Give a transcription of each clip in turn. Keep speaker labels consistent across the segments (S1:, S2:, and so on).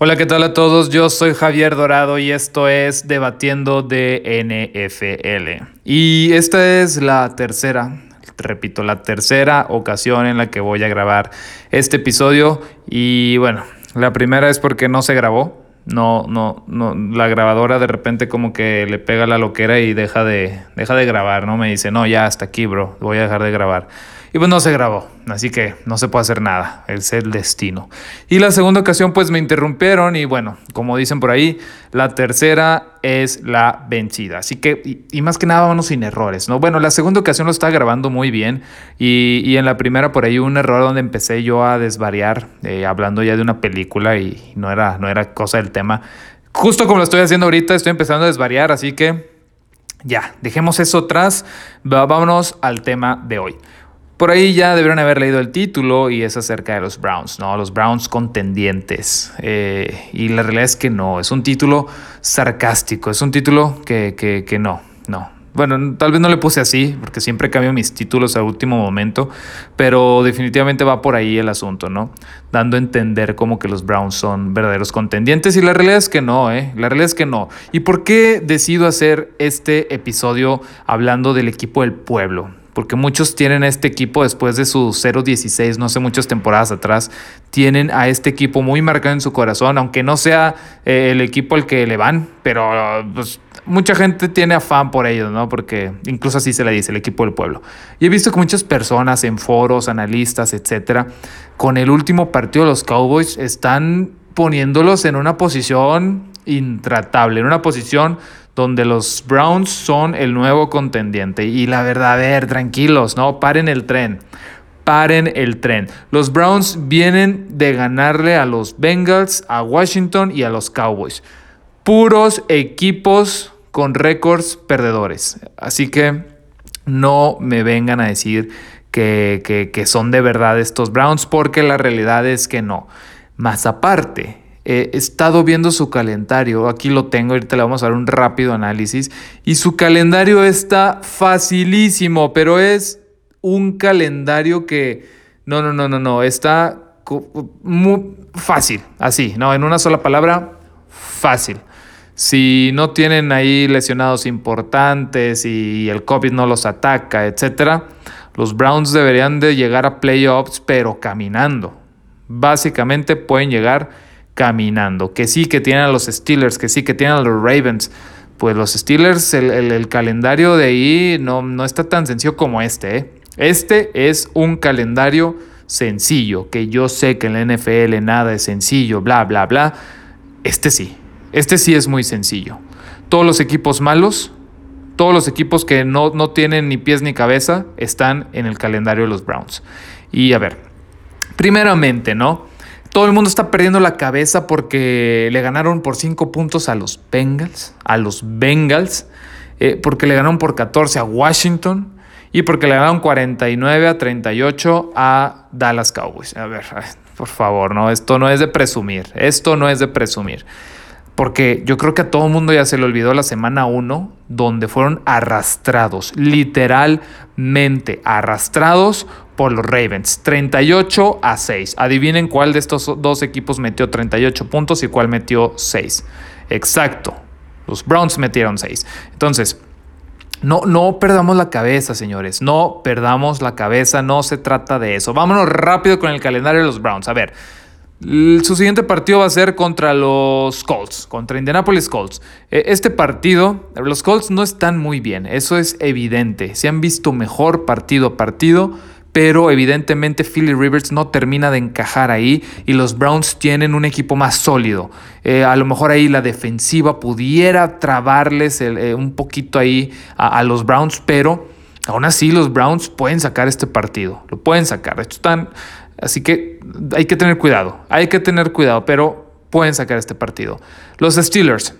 S1: Hola, ¿qué tal a todos? Yo soy Javier Dorado y esto es Debatiendo de NFL. Y esta es la tercera, repito, la tercera ocasión en la que voy a grabar este episodio. Y bueno, la primera es porque no se grabó. No, no, no, la grabadora de repente como que le pega la loquera y deja de, deja de grabar, ¿no? Me dice, no, ya hasta aquí, bro, voy a dejar de grabar. Y pues no se grabó, así que no se puede hacer nada, es el destino. Y la segunda ocasión pues me interrumpieron y bueno, como dicen por ahí, la tercera es la vencida. Así que, y, más que nada vamos sin errores, ¿no? Bueno, la segunda ocasión lo estaba grabando muy bien y, y en la primera por ahí un error donde empecé yo a desvariar, eh, hablando ya de una película y no era, no era cosa del tema. Justo como lo estoy haciendo ahorita, estoy empezando a desvariar, así que ya, dejemos eso atrás, vámonos al tema de hoy. Por ahí ya debieron haber leído el título y es acerca de los Browns, ¿no? Los Browns contendientes. Eh, y la realidad es que no, es un título sarcástico, es un título que, que, que no, no. Bueno, tal vez no le puse así, porque siempre cambio mis títulos a último momento, pero definitivamente va por ahí el asunto, ¿no? Dando a entender como que los Browns son verdaderos contendientes y la realidad es que no, ¿eh? La realidad es que no. ¿Y por qué decido hacer este episodio hablando del equipo del pueblo? Porque muchos tienen a este equipo después de su 0-16, no sé, muchas temporadas atrás, tienen a este equipo muy marcado en su corazón, aunque no sea eh, el equipo al que le van, pero pues, mucha gente tiene afán por ellos, ¿no? Porque incluso así se le dice, el equipo del pueblo. Y he visto que muchas personas en foros, analistas, etcétera, con el último partido de los Cowboys están poniéndolos en una posición intratable, en una posición donde los Browns son el nuevo contendiente. Y la verdad, a ver, tranquilos, ¿no? Paren el tren. Paren el tren. Los Browns vienen de ganarle a los Bengals, a Washington y a los Cowboys. Puros equipos con récords perdedores. Así que no me vengan a decir que, que, que son de verdad estos Browns, porque la realidad es que no. Más aparte, he estado viendo su calendario, aquí lo tengo, ahorita le vamos a dar un rápido análisis, y su calendario está facilísimo, pero es un calendario que, no, no, no, no, no, está muy fácil, así, no, en una sola palabra, fácil. Si no tienen ahí lesionados importantes y el COVID no los ataca, etcétera, los Browns deberían de llegar a playoffs, pero caminando. Básicamente pueden llegar caminando. Que sí que tienen a los Steelers, que sí que tienen a los Ravens. Pues los Steelers, el, calendario de ahí no, no, está tan sencillo como este. ¿eh? Este es un calendario sencillo, que yo sé que en la NFL nada es sencillo, bla, bla, bla. Este sí, este sí es muy sencillo. Todos los equipos malos, todos los equipos que no, no tienen ni pies ni cabeza, están en el calendario de los Browns. Y a ver, primeramente, ¿no? Todo el mundo está perdiendo la cabeza porque le ganaron por 5 puntos a los Bengals, a los Bengals, eh, porque le ganaron por 14 a Washington y porque le ganaron 49 a 38 a Dallas Cowboys. A ver, por favor, no, esto no es de presumir, esto no es de presumir. Porque yo creo que a todo el mundo ya se le olvidó la semana 1, donde fueron arrastrados, literalmente arrastrados por los Ravens. 38 a 6. Adivinen cuál de estos dos equipos metió 38 puntos y cuál metió 6. Exacto. Los Browns metieron 6. Entonces, no, no perdamos la cabeza, señores. No perdamos la cabeza. No se trata de eso. Vámonos rápido con el calendario de los Browns. A ver. Su siguiente partido va a ser contra los Colts, contra Indianapolis Colts. E, este partido, los Colts no están muy bien, eso es evidente. Se han visto mejor partido a partido pero evidentemente Philly Rivers no termina de encajar ahí y los Browns tienen un equipo más sólido. Eh, a lo mejor ahí la defensiva pudiera trabarles eh, un poquito ahí a, los Browns, pero aún así los Browns pueden sacar este partido, lo pueden sacar. De hecho, están, así que hay que tener cuidado, hay que tener cuidado, pero pueden sacar este partido. Los Steelers.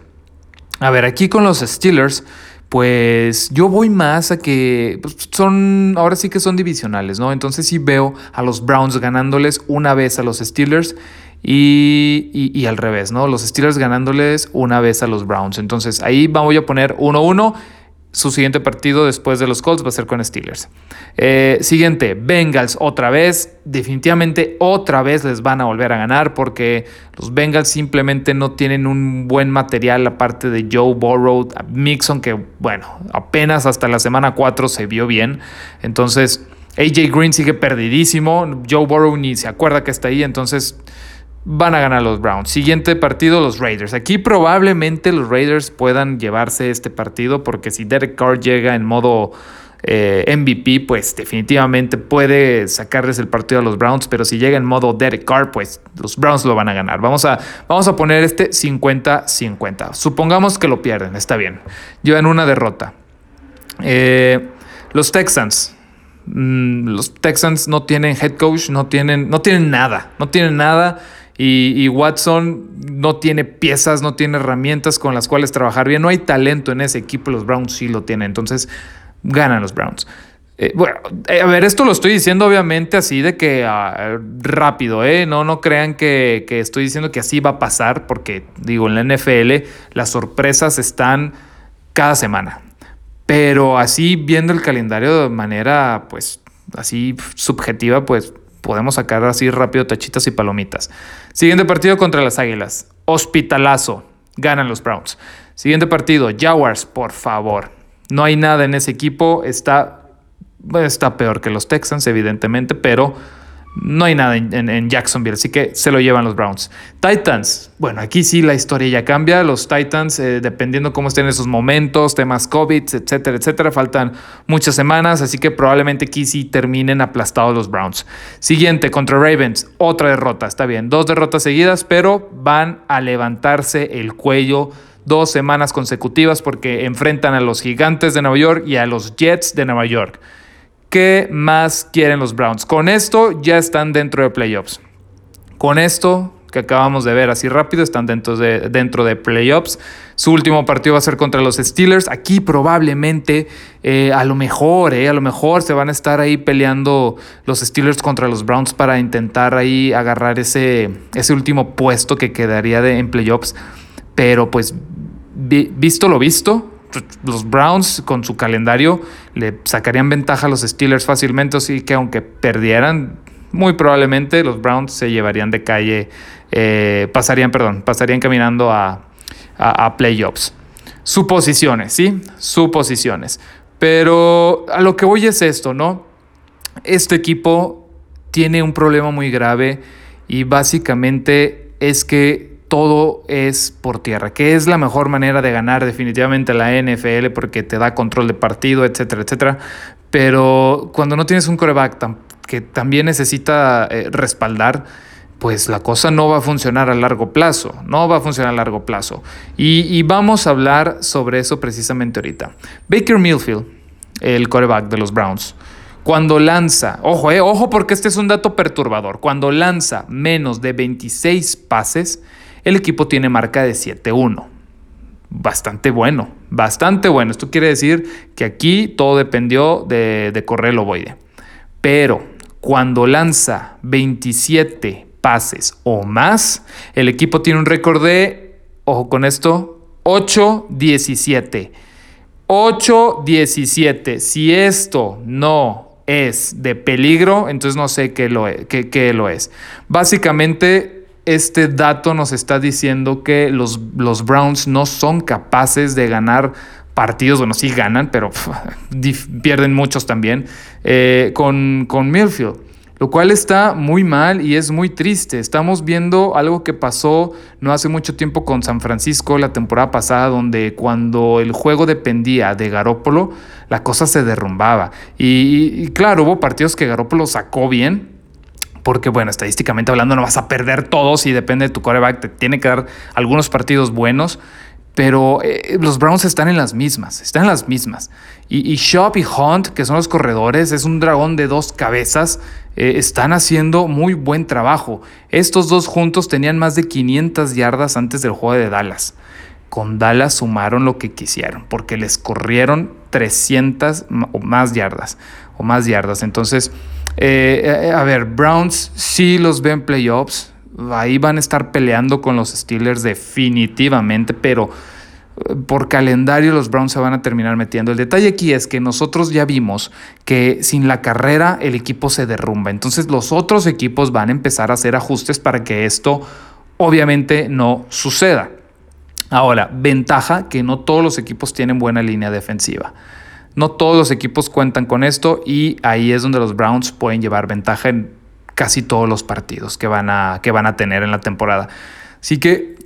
S1: A ver, aquí con los Steelers pues yo voy más a que pues, son, ahora sí que son divisionales, ¿no? Entonces sí veo a los Browns ganándoles una vez a los Steelers y, y, al revés, ¿no? Los Steelers ganándoles una vez a los Browns. Entonces ahí voy a poner 1-1 su siguiente partido después de los Colts va a ser con Steelers. Eh, siguiente, Bengals otra vez. Definitivamente otra vez les van a volver a ganar porque los Bengals simplemente no tienen un buen material aparte de Joe Burrow, Mixon que bueno, apenas hasta la semana 4 se vio bien. Entonces AJ Green sigue perdidísimo. Joe Burrow ni se acuerda que está ahí. Entonces van a ganar los Browns. Siguiente partido, los Raiders. Aquí probablemente los Raiders puedan llevarse este partido porque si Derek Carr llega en modo eh, MVP, pues definitivamente puede sacarles el partido a los Browns, pero si llega en modo Derek Carr, pues los Browns lo van a ganar. Vamos a, vamos a poner este 50-50. Supongamos que lo pierden, está bien. Llevan una derrota. Eh, los Texans. Mm, los Texans no tienen head coach, no tienen, no tienen nada, no tienen nada. Y, Watson no tiene piezas, no tiene herramientas con las cuales trabajar bien. No hay talento en ese equipo, los Browns sí lo tienen. Entonces, ganan los Browns. Eh, bueno, eh, a ver, esto lo estoy diciendo obviamente así de que ah, rápido, ¿eh? No, no crean que, que, estoy diciendo que así va a pasar, porque digo, en la NFL las sorpresas están cada semana. Pero así viendo el calendario de manera, pues, así subjetiva, pues podemos sacar así rápido tachitas y palomitas. Siguiente partido contra las Águilas. Hospitalazo. Ganan los Browns. Siguiente partido. Jaguars, por favor. No hay nada en ese equipo. Está, está peor que los Texans, evidentemente, pero no hay nada en, Jacksonville, así que se lo llevan los Browns. Titans, bueno, aquí sí la historia ya cambia. Los Titans, eh, dependiendo cómo estén esos momentos, temas COVID, etcétera, etcétera, faltan muchas semanas, así que probablemente aquí sí terminen aplastados los Browns. Siguiente, contra Ravens, otra derrota, está bien, dos derrotas seguidas, pero van a levantarse el cuello dos semanas consecutivas porque enfrentan a los Gigantes de Nueva York y a los Jets de Nueva York. ¿Qué más quieren los Browns? Con esto ya están dentro de playoffs. Con esto que acabamos de ver así rápido, están dentro de, dentro de playoffs. Su último partido va a ser contra los Steelers. Aquí probablemente, eh, a lo mejor, eh, a lo mejor se van a estar ahí peleando los Steelers contra los Browns para intentar ahí agarrar ese, ese último puesto que quedaría de, en playoffs. Pero pues, visto lo visto, los Browns con su calendario le sacarían ventaja a los Steelers fácilmente, así que aunque perdieran, muy probablemente los Browns se llevarían de calle, eh, pasarían, perdón, pasarían caminando a, a, playoffs. Suposiciones, ¿sí? Suposiciones. Pero a lo que voy es esto, ¿no? Este equipo tiene un problema muy grave y básicamente es que todo es por tierra, que es la mejor manera de ganar definitivamente la NFL porque te da control de partido, etcétera, etcétera. Pero cuando no tienes un coreback que también necesita eh, respaldar, pues la cosa no va a funcionar a largo plazo, no va a funcionar a largo plazo. Y, vamos a hablar sobre eso precisamente ahorita. Baker Milfield, el coreback de los Browns, cuando lanza, ojo, eh, ojo porque este es un dato perturbador, cuando lanza menos de 26 pases, el equipo tiene marca de 7-1. Bastante bueno, bastante bueno. Esto quiere decir que aquí todo dependió de, de correr el ovoide. Pero cuando lanza 27 pases o más, el equipo tiene un récord de, ojo con esto, 8-17. 8-17. Si esto no es de peligro, entonces no sé qué lo es. Qué, qué lo es. Básicamente este dato nos está diciendo que los, los Browns no son capaces de ganar partidos, bueno, sí ganan, pero pierden muchos también, eh, con, con Milfield, lo cual está muy mal y es muy triste. Estamos viendo algo que pasó no hace mucho tiempo con San Francisco la temporada pasada, donde cuando el juego dependía de Garópolo, la cosa se derrumbaba. Y, claro, hubo partidos que Garópolo sacó bien, porque bueno, estadísticamente hablando no vas a perder todos y depende de tu coreback, te tiene que dar algunos partidos buenos, pero eh, los Browns están en las mismas, están en las mismas. Y, Shop y Hunt, que son los corredores, es un dragón de dos cabezas, eh, están haciendo muy buen trabajo. Estos dos juntos tenían más de 500 yardas antes del juego de Dallas. Con Dallas sumaron lo que quisieron, porque les corrieron 300 o más yardas, o más yardas. Entonces, eh, eh, a ver, Browns sí los ven playoffs. Ahí van a estar peleando con los Steelers definitivamente, pero por calendario los Browns se van a terminar metiendo. El detalle aquí es que nosotros ya vimos que sin la carrera el equipo se derrumba. Entonces los otros equipos van a empezar a hacer ajustes para que esto obviamente no suceda. Ahora, ventaja que no todos los equipos tienen buena línea defensiva. No todos los equipos cuentan con esto y ahí es donde los Browns pueden llevar ventaja en casi todos los partidos que van a, que van a tener en la temporada. Así que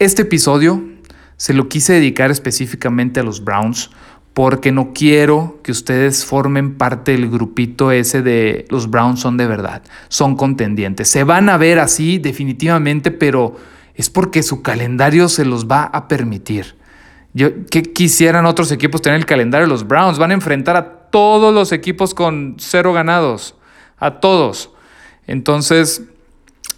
S1: este episodio se lo quise dedicar específicamente a los Browns porque no quiero que ustedes formen parte del grupito ese de los Browns son de verdad, son contendientes. Se van a ver así definitivamente, pero es porque su calendario se los va a permitir. Yo, ¿Qué quisieran otros equipos tener el calendario? Los Browns van a enfrentar a todos los equipos con cero ganados, a todos. Entonces,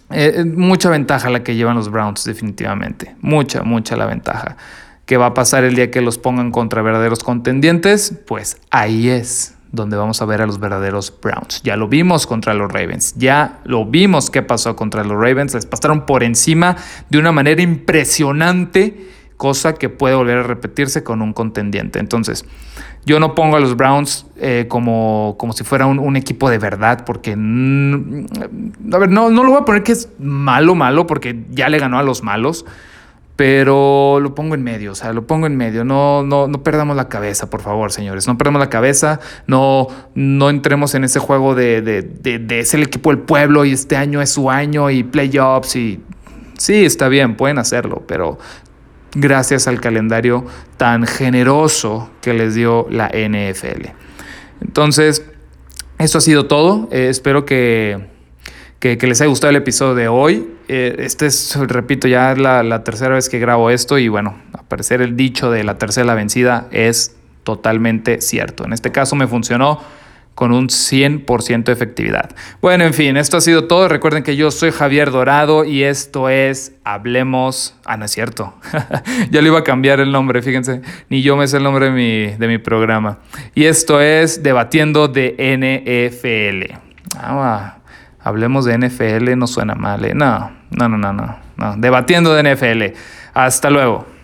S1: eh, mucha ventaja la que llevan los Browns, definitivamente. Mucha, mucha la ventaja. ¿Qué va a pasar el día que los pongan contra verdaderos contendientes? Pues ahí es donde vamos a ver a los verdaderos Browns. Ya lo vimos contra los Ravens, ya lo vimos qué pasó contra los Ravens, les pasaron por encima de una manera impresionante, cosa que puede volver a repetirse con un contendiente. Entonces, yo no pongo a los Browns eh, como, como si fuera un, equipo de verdad, porque, a ver, no, no lo voy a poner que es malo, malo, porque ya le ganó a los malos pero lo pongo en medio, o sea, lo pongo en medio. No, no, no perdamos la cabeza, por favor, señores. No perdamos la cabeza, no, no entremos en ese juego de, de, de, ser el equipo del pueblo y este año es su año y playoffs y sí, está bien, pueden hacerlo, pero gracias al calendario tan generoso que les dio la NFL. Entonces, eso ha sido todo. Eh, espero que que, les haya gustado el episodio de hoy. Eh, este es, repito, ya la, la, tercera vez que grabo esto y bueno, a parecer el dicho de la tercera vencida es totalmente cierto. En este caso me funcionó con un 100% de efectividad. Bueno, en fin, esto ha sido todo. Recuerden que yo soy Javier Dorado y esto es Hablemos... Ah, no es cierto. ya le iba a cambiar el nombre, fíjense. Ni yo me sé el nombre de mi, de mi programa. Y esto es Debatiendo de NFL. Ah, hablemos de NFL, no suena mal. ¿eh? No, no, no, no, no, no. Debatiendo de NFL. Hasta luego.